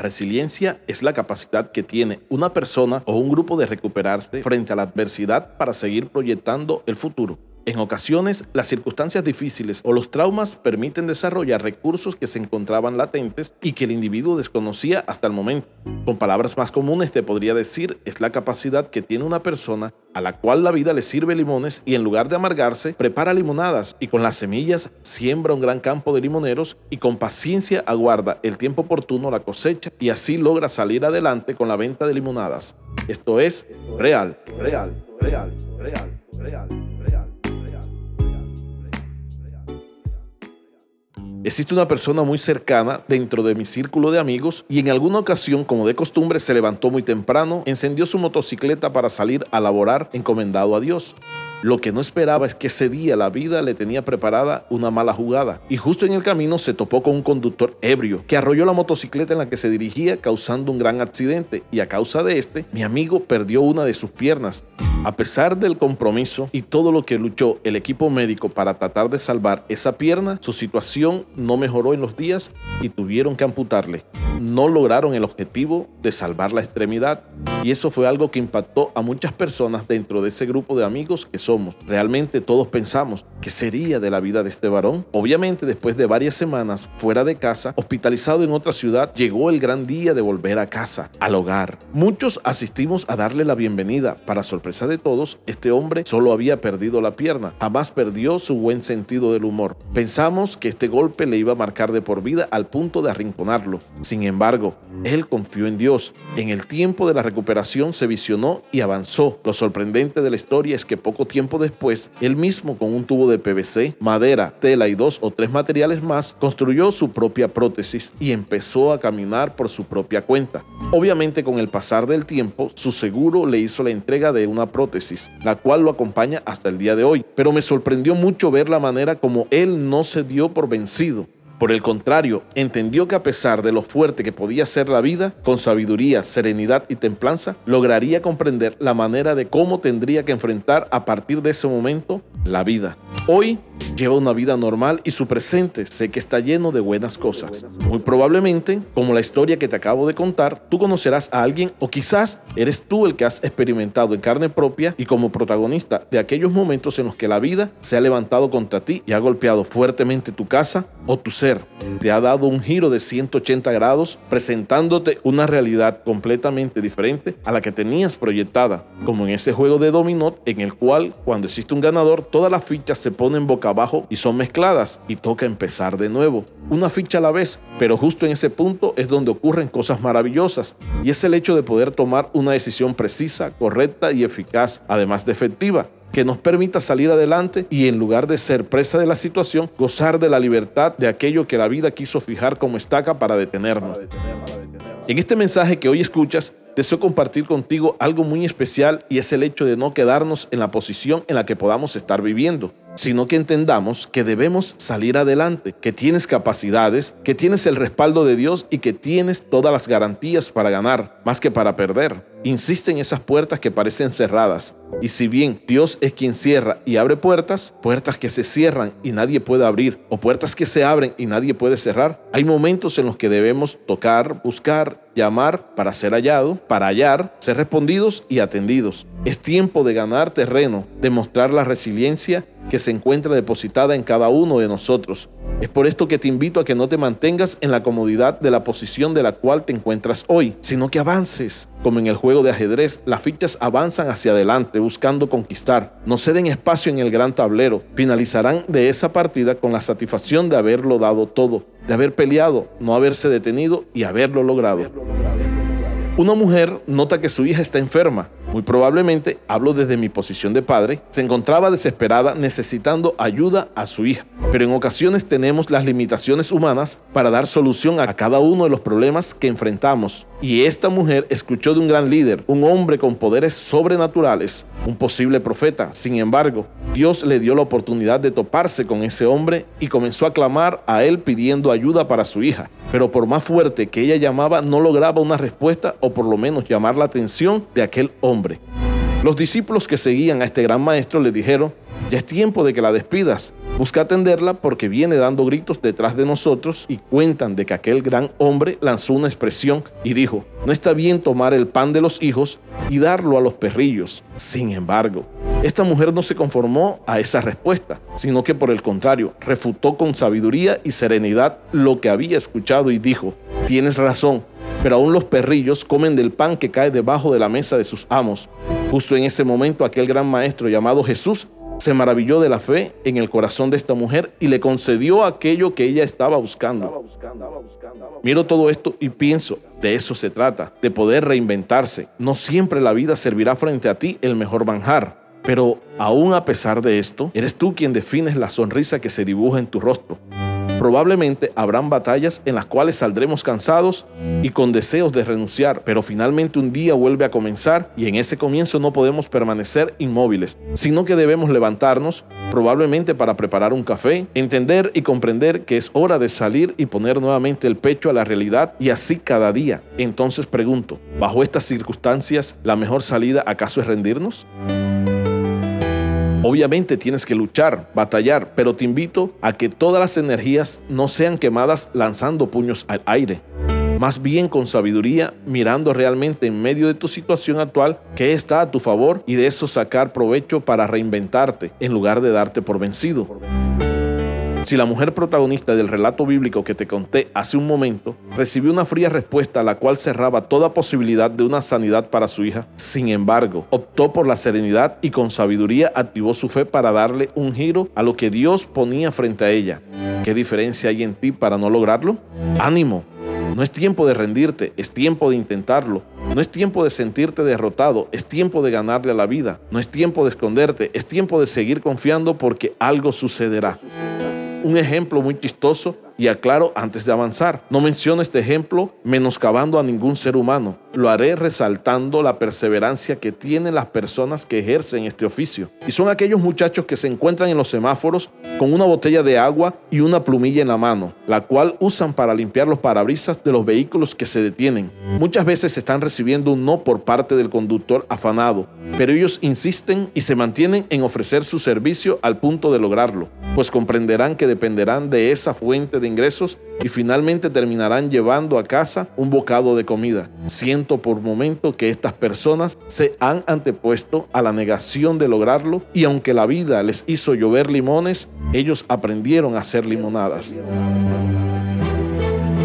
resiliencia es la capacidad que tiene una persona o un grupo de recuperarse frente a la adversidad para seguir proyectando el futuro. En ocasiones, las circunstancias difíciles o los traumas permiten desarrollar recursos que se encontraban latentes y que el individuo desconocía hasta el momento. Con palabras más comunes te podría decir es la capacidad que tiene una persona a la cual la vida le sirve limones y en lugar de amargarse, prepara limonadas y con las semillas siembra un gran campo de limoneros y con paciencia aguarda el tiempo oportuno la cosecha y así logra salir adelante con la venta de limonadas. Esto es real, real, real, real, Existe una persona muy cercana dentro de mi círculo de amigos y en alguna ocasión, como de costumbre, se levantó muy temprano, encendió su motocicleta para salir a laborar encomendado a Dios. Lo que no esperaba es que ese día la vida le tenía preparada una mala jugada y justo en el camino se topó con un conductor ebrio que arrolló la motocicleta en la que se dirigía causando un gran accidente y a causa de este mi amigo perdió una de sus piernas. A pesar del compromiso y todo lo que luchó el equipo médico para tratar de salvar esa pierna, su situación no mejoró en los días y tuvieron que amputarle. No lograron el objetivo de salvar la extremidad y eso fue algo que impactó a muchas personas dentro de ese grupo de amigos que somos. Realmente todos pensamos que sería de la vida de este varón. Obviamente después de varias semanas fuera de casa, hospitalizado en otra ciudad, llegó el gran día de volver a casa, al hogar. Muchos asistimos a darle la bienvenida. Para sorpresa todos, este hombre solo había perdido la pierna, jamás perdió su buen sentido del humor. Pensamos que este golpe le iba a marcar de por vida al punto de arrinconarlo. Sin embargo, él confió en Dios. En el tiempo de la recuperación se visionó y avanzó. Lo sorprendente de la historia es que poco tiempo después, él mismo con un tubo de PVC, madera, tela y dos o tres materiales más, construyó su propia prótesis y empezó a caminar por su propia cuenta. Obviamente con el pasar del tiempo, su seguro le hizo la entrega de una prótesis, la cual lo acompaña hasta el día de hoy. Pero me sorprendió mucho ver la manera como él no se dio por vencido por el contrario, entendió que a pesar de lo fuerte que podía ser la vida, con sabiduría, serenidad y templanza, lograría comprender la manera de cómo tendría que enfrentar a partir de ese momento la vida. Hoy lleva una vida normal y su presente sé que está lleno de buenas cosas. Muy probablemente, como la historia que te acabo de contar, tú conocerás a alguien o quizás eres tú el que has experimentado en carne propia y como protagonista de aquellos momentos en los que la vida se ha levantado contra ti y ha golpeado fuertemente tu casa o tu ser. Te ha dado un giro de 180 grados presentándote una realidad completamente diferente a la que tenías proyectada, como en ese juego de dominó en el cual cuando existe un ganador todas las fichas se ponen boca abajo y son mezcladas y toca empezar de nuevo, una ficha a la vez, pero justo en ese punto es donde ocurren cosas maravillosas y es el hecho de poder tomar una decisión precisa, correcta y eficaz, además de efectiva que nos permita salir adelante y en lugar de ser presa de la situación, gozar de la libertad de aquello que la vida quiso fijar como estaca para detenernos. En este mensaje que hoy escuchas, deseo compartir contigo algo muy especial y es el hecho de no quedarnos en la posición en la que podamos estar viviendo, sino que entendamos que debemos salir adelante, que tienes capacidades, que tienes el respaldo de Dios y que tienes todas las garantías para ganar, más que para perder. Insiste en esas puertas que parecen cerradas. Y si bien Dios es quien cierra y abre puertas, puertas que se cierran y nadie puede abrir, o puertas que se abren y nadie puede cerrar, hay momentos en los que debemos tocar, buscar, llamar para ser hallado, para hallar, ser respondidos y atendidos. Es tiempo de ganar terreno, de mostrar la resiliencia que se encuentra depositada en cada uno de nosotros. Es por esto que te invito a que no te mantengas en la comodidad de la posición de la cual te encuentras hoy, sino que avances. Como en el juego de ajedrez, las fichas avanzan hacia adelante buscando conquistar. No ceden espacio en el gran tablero. Finalizarán de esa partida con la satisfacción de haberlo dado todo, de haber peleado, no haberse detenido y haberlo logrado. Una mujer nota que su hija está enferma muy probablemente, hablo desde mi posición de padre, se encontraba desesperada necesitando ayuda a su hija. Pero en ocasiones tenemos las limitaciones humanas para dar solución a cada uno de los problemas que enfrentamos. Y esta mujer escuchó de un gran líder, un hombre con poderes sobrenaturales, un posible profeta. Sin embargo, Dios le dio la oportunidad de toparse con ese hombre y comenzó a clamar a él pidiendo ayuda para su hija. Pero por más fuerte que ella llamaba, no lograba una respuesta o por lo menos llamar la atención de aquel hombre. Los discípulos que seguían a este gran maestro le dijeron, ya es tiempo de que la despidas, Busca atenderla porque viene dando gritos detrás de nosotros y cuentan de que aquel gran hombre lanzó una expresión y dijo, no está bien tomar el pan de los hijos y darlo a los perrillos. Sin embargo, esta mujer no se conformó a esa respuesta, sino que por el contrario, refutó con sabiduría y serenidad lo que había escuchado y dijo, tienes razón, pero aún los perrillos comen del pan que cae debajo de la mesa de sus amos. Justo en ese momento aquel gran maestro llamado Jesús se maravilló de la fe en el corazón de esta mujer y le concedió aquello que ella estaba buscando. Miro todo esto y pienso, de eso se trata, de poder reinventarse. No siempre la vida servirá frente a ti el mejor manjar, pero aún a pesar de esto, eres tú quien defines la sonrisa que se dibuja en tu rostro. Probablemente habrán batallas en las cuales saldremos cansados y con deseos de renunciar, pero finalmente un día vuelve a comenzar y en ese comienzo no podemos permanecer inmóviles, sino que debemos levantarnos, probablemente para preparar un café, entender y comprender que es hora de salir y poner nuevamente el pecho a la realidad y así cada día. Entonces pregunto, ¿bajo estas circunstancias la mejor salida acaso es rendirnos? Obviamente tienes que luchar, batallar, pero te invito a que todas las energías no sean quemadas lanzando puños al aire. Más bien con sabiduría, mirando realmente en medio de tu situación actual qué está a tu favor y de eso sacar provecho para reinventarte en lugar de darte por vencido. Si la mujer protagonista del relato bíblico que te conté hace un momento recibió una fría respuesta a la cual cerraba toda posibilidad de una sanidad para su hija, sin embargo, optó por la serenidad y con sabiduría activó su fe para darle un giro a lo que Dios ponía frente a ella. ¿Qué diferencia hay en ti para no lograrlo? Ánimo. No es tiempo de rendirte, es tiempo de intentarlo. No es tiempo de sentirte derrotado, es tiempo de ganarle a la vida. No es tiempo de esconderte, es tiempo de seguir confiando porque algo sucederá un ejemplo muy chistoso y aclaro antes de avanzar. No menciono este ejemplo menoscabando a ningún ser humano. Lo haré resaltando la perseverancia que tienen las personas que ejercen este oficio. Y son aquellos muchachos que se encuentran en los semáforos con una botella de agua y una plumilla en la mano, la cual usan para limpiar los parabrisas de los vehículos que se detienen. Muchas veces están recibiendo un no por parte del conductor afanado, pero ellos insisten y se mantienen en ofrecer su servicio al punto de lograrlo, pues comprenderán que dependerán de esa fuente de ingresos y finalmente terminarán llevando a casa un bocado de comida. Siento por momento que estas personas se han antepuesto a la negación de lograrlo y aunque la vida les hizo llover limones, ellos aprendieron a hacer limonadas.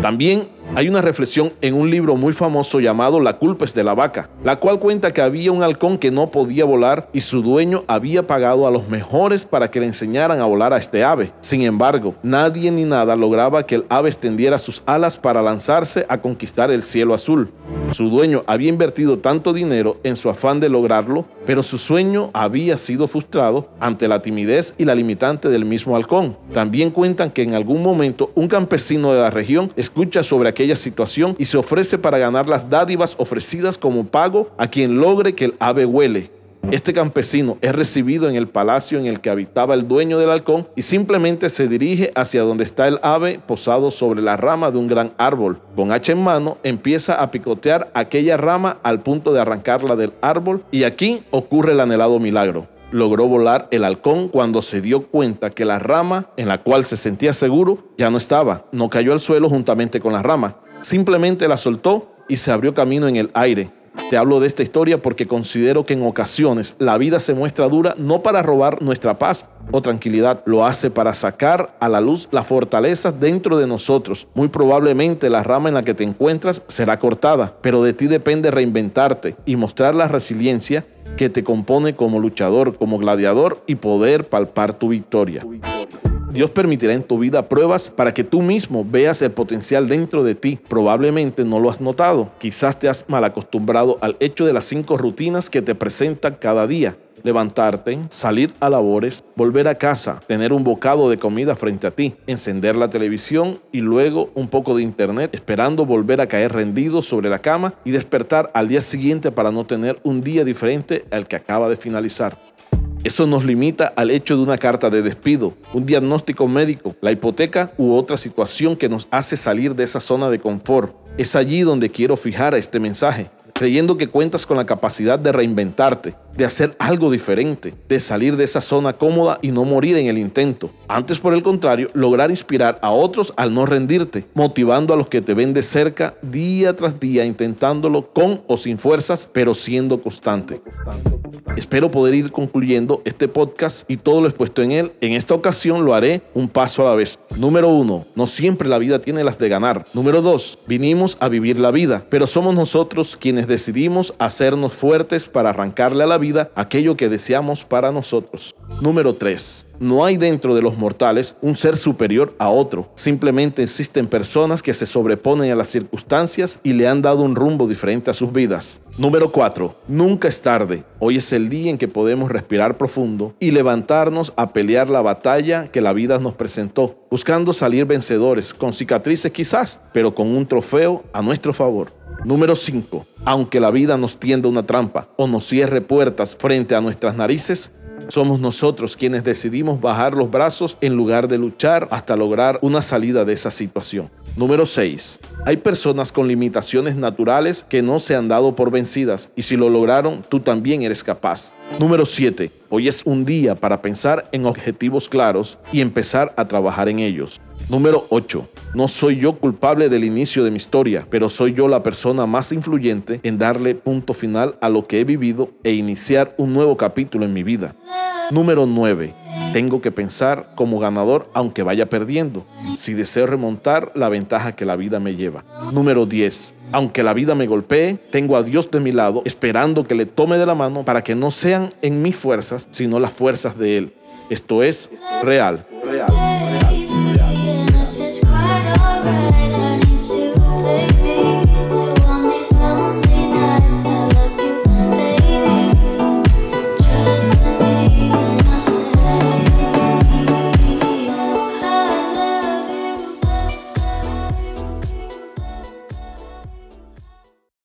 También hay una reflexión en un libro muy famoso llamado La culpa es de la vaca, la cual cuenta que había un halcón que no podía volar y su dueño había pagado a los mejores para que le enseñaran a volar a este ave. Sin embargo, nadie ni nada lograba que el ave extendiera sus alas para lanzarse a conquistar el cielo azul. Su dueño había invertido tanto dinero en su afán de lograrlo, pero su sueño había sido frustrado ante la timidez y la limitante del mismo halcón. También cuentan que en algún momento un campesino de la región escucha sobre aquel situación y se ofrece para ganar las dádivas ofrecidas como pago a quien logre que el ave huele. Este campesino es recibido en el palacio en el que habitaba el dueño del halcón y simplemente se dirige hacia donde está el ave posado sobre la rama de un gran árbol. Con hacha en mano empieza a picotear aquella rama al punto de arrancarla del árbol y aquí ocurre el anhelado milagro logró volar el halcón cuando se dio cuenta que la rama en la cual se sentía seguro ya no estaba. No cayó al suelo juntamente con la rama. Simplemente la soltó y se abrió camino en el aire. Te hablo de esta historia porque considero que en ocasiones la vida se muestra dura no para robar nuestra paz o tranquilidad, lo hace para sacar a la luz la fortaleza dentro de nosotros. Muy probablemente la rama en la que te encuentras será cortada, pero de ti depende reinventarte y mostrar la resiliencia que te compone como luchador, como gladiador y poder palpar tu victoria. Dios permitirá en tu vida pruebas para que tú mismo veas el potencial dentro de ti. Probablemente no lo has notado. Quizás te has mal acostumbrado al hecho de las cinco rutinas que te presentan cada día levantarte, salir a labores, volver a casa, tener un bocado de comida frente a ti, encender la televisión y luego un poco de internet, esperando volver a caer rendido sobre la cama y despertar al día siguiente para no tener un día diferente al que acaba de finalizar. Eso nos limita al hecho de una carta de despido, un diagnóstico médico, la hipoteca u otra situación que nos hace salir de esa zona de confort. Es allí donde quiero fijar este mensaje. creyendo que cuentas con la capacidad de reinventarte, de hacer algo diferente, de salir de esa zona cómoda y no morir en el intento. Antes, por el contrario, lograr inspirar a otros al no rendirte, motivando a los que te ven de cerca día tras día, intentándolo con o sin fuerzas, pero siendo constante. Espero poder ir concluyendo este podcast y todo lo expuesto en él. En esta ocasión lo haré un paso a la vez. Número uno, no siempre la vida tiene las de ganar. Número dos, vinimos a vivir la vida, pero somos nosotros quienes decidimos hacernos fuertes para arrancarle a la vida aquello que deseamos para nosotros. Número tres, no hay dentro de los mortales un ser superior a otro. Simplemente existen personas que se sobreponen a las circunstancias y le han dado un rumbo diferente a sus vidas. Número 4. Nunca es tarde. Hoy es el día en que podemos respirar profundo y levantarnos a pelear la batalla que la vida nos presentó, buscando salir vencedores, con cicatrices quizás, pero con un trofeo a nuestro favor. Número 5. Aunque la vida nos tienda una trampa o nos cierre puertas frente a nuestras narices, somos nosotros quienes decidimos bajar los brazos en lugar de luchar hasta lograr una salida de esa situación. Número 6. Hay personas con limitaciones naturales que no se han dado por vencidas y si lo lograron, tú también eres capaz. Número 7. Hoy es un día para pensar en objetivos claros y empezar a trabajar en ellos. Número 8. No soy yo culpable del inicio de mi historia, pero soy yo la persona más influyente en darle punto final a lo que he vivido e iniciar un nuevo capítulo en mi vida. Número 9. Tengo que pensar como ganador aunque vaya perdiendo, si deseo remontar la ventaja que la vida me lleva. Número 10. Aunque la vida me golpee, tengo a Dios de mi lado, esperando que le tome de la mano para que no sean en mis fuerzas, sino las fuerzas de Él. Esto es real. real.